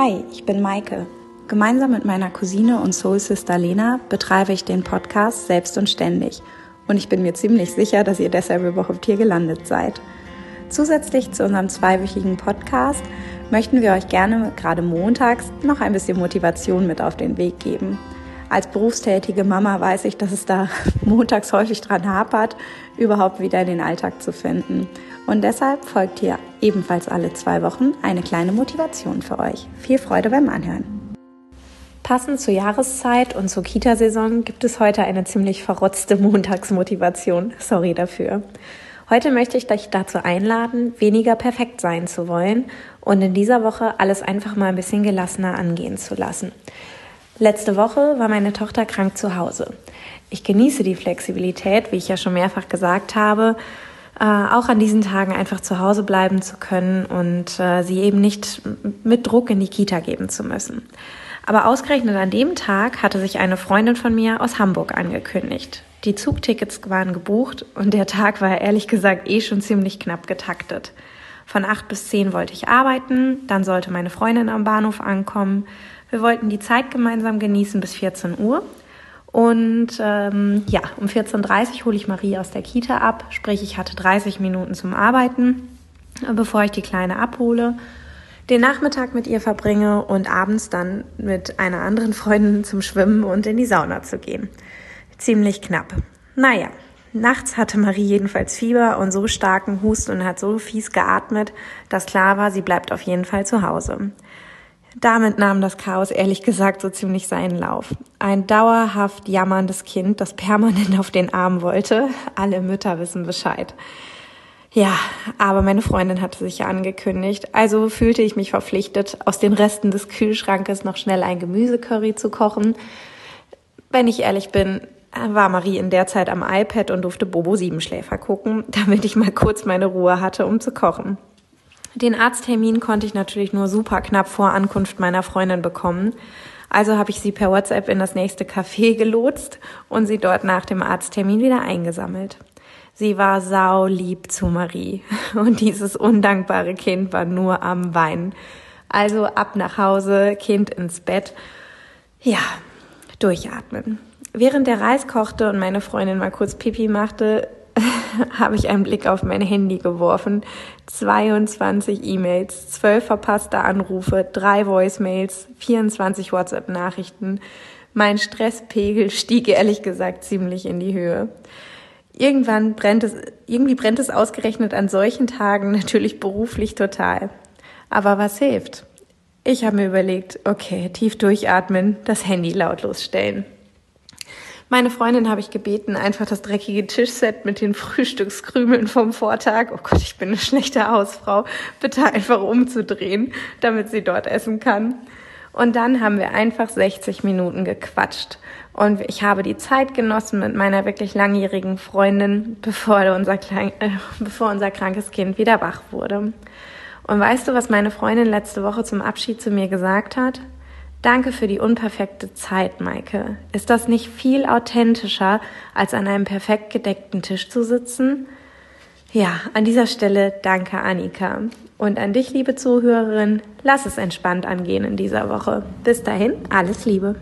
Hi, ich bin Maike. Gemeinsam mit meiner Cousine und Soul Sister Lena betreibe ich den Podcast Selbst und Ständig. Und ich bin mir ziemlich sicher, dass ihr deshalb überhaupt hier gelandet seid. Zusätzlich zu unserem zweiwöchigen Podcast möchten wir euch gerne gerade montags noch ein bisschen Motivation mit auf den Weg geben. Als berufstätige Mama weiß ich, dass es da montags häufig dran hapert, überhaupt wieder in den Alltag zu finden. Und deshalb folgt hier ebenfalls alle zwei Wochen eine kleine Motivation für euch. Viel Freude beim Anhören. Passend zur Jahreszeit und zur Kita-Saison gibt es heute eine ziemlich verrotzte Montagsmotivation. Sorry dafür. Heute möchte ich euch dazu einladen, weniger perfekt sein zu wollen und in dieser Woche alles einfach mal ein bisschen gelassener angehen zu lassen. Letzte Woche war meine Tochter krank zu Hause. Ich genieße die Flexibilität, wie ich ja schon mehrfach gesagt habe, äh, auch an diesen Tagen einfach zu Hause bleiben zu können und äh, sie eben nicht mit Druck in die Kita geben zu müssen. Aber ausgerechnet an dem Tag hatte sich eine Freundin von mir aus Hamburg angekündigt. Die Zugtickets waren gebucht und der Tag war ehrlich gesagt eh schon ziemlich knapp getaktet. Von acht bis zehn wollte ich arbeiten, dann sollte meine Freundin am Bahnhof ankommen. Wir wollten die Zeit gemeinsam genießen bis 14 Uhr. Und ähm, ja, um 14.30 Uhr hole ich Marie aus der Kita ab, sprich ich hatte 30 Minuten zum Arbeiten, bevor ich die Kleine abhole, den Nachmittag mit ihr verbringe und abends dann mit einer anderen Freundin zum Schwimmen und in die Sauna zu gehen. Ziemlich knapp. Naja, nachts hatte Marie jedenfalls Fieber und so starken Hust und hat so fies geatmet, dass klar war, sie bleibt auf jeden Fall zu Hause. Damit nahm das Chaos ehrlich gesagt so ziemlich seinen Lauf. Ein dauerhaft jammerndes Kind, das permanent auf den Arm wollte. Alle Mütter wissen Bescheid. Ja, aber meine Freundin hatte sich ja angekündigt, also fühlte ich mich verpflichtet, aus den Resten des Kühlschrankes noch schnell ein Gemüsecurry zu kochen. Wenn ich ehrlich bin, war Marie in der Zeit am iPad und durfte Bobo Siebenschläfer gucken, damit ich mal kurz meine Ruhe hatte, um zu kochen. Den Arzttermin konnte ich natürlich nur super knapp vor Ankunft meiner Freundin bekommen. Also habe ich sie per WhatsApp in das nächste Café gelotst und sie dort nach dem Arzttermin wieder eingesammelt. Sie war saulieb zu Marie und dieses undankbare Kind war nur am Weinen. Also ab nach Hause, Kind ins Bett. Ja, durchatmen. Während der Reis kochte und meine Freundin mal kurz Pipi machte, habe ich einen Blick auf mein Handy geworfen. 22 E-Mails, 12 verpasste Anrufe, 3 Voicemails, 24 WhatsApp-Nachrichten. Mein Stresspegel stieg ehrlich gesagt ziemlich in die Höhe. Irgendwann brennt es, irgendwie brennt es ausgerechnet an solchen Tagen natürlich beruflich total. Aber was hilft? Ich habe mir überlegt, okay, tief durchatmen, das Handy lautlos stellen. Meine Freundin habe ich gebeten, einfach das dreckige Tischset mit den Frühstückskrümeln vom Vortag, oh Gott, ich bin eine schlechte Hausfrau, bitte einfach umzudrehen, damit sie dort essen kann. Und dann haben wir einfach 60 Minuten gequatscht. Und ich habe die Zeit genossen mit meiner wirklich langjährigen Freundin, bevor unser, klein, äh, bevor unser krankes Kind wieder wach wurde. Und weißt du, was meine Freundin letzte Woche zum Abschied zu mir gesagt hat? Danke für die unperfekte Zeit, Maike. Ist das nicht viel authentischer, als an einem perfekt gedeckten Tisch zu sitzen? Ja, an dieser Stelle danke, Annika. Und an dich, liebe Zuhörerin, lass es entspannt angehen in dieser Woche. Bis dahin, alles Liebe.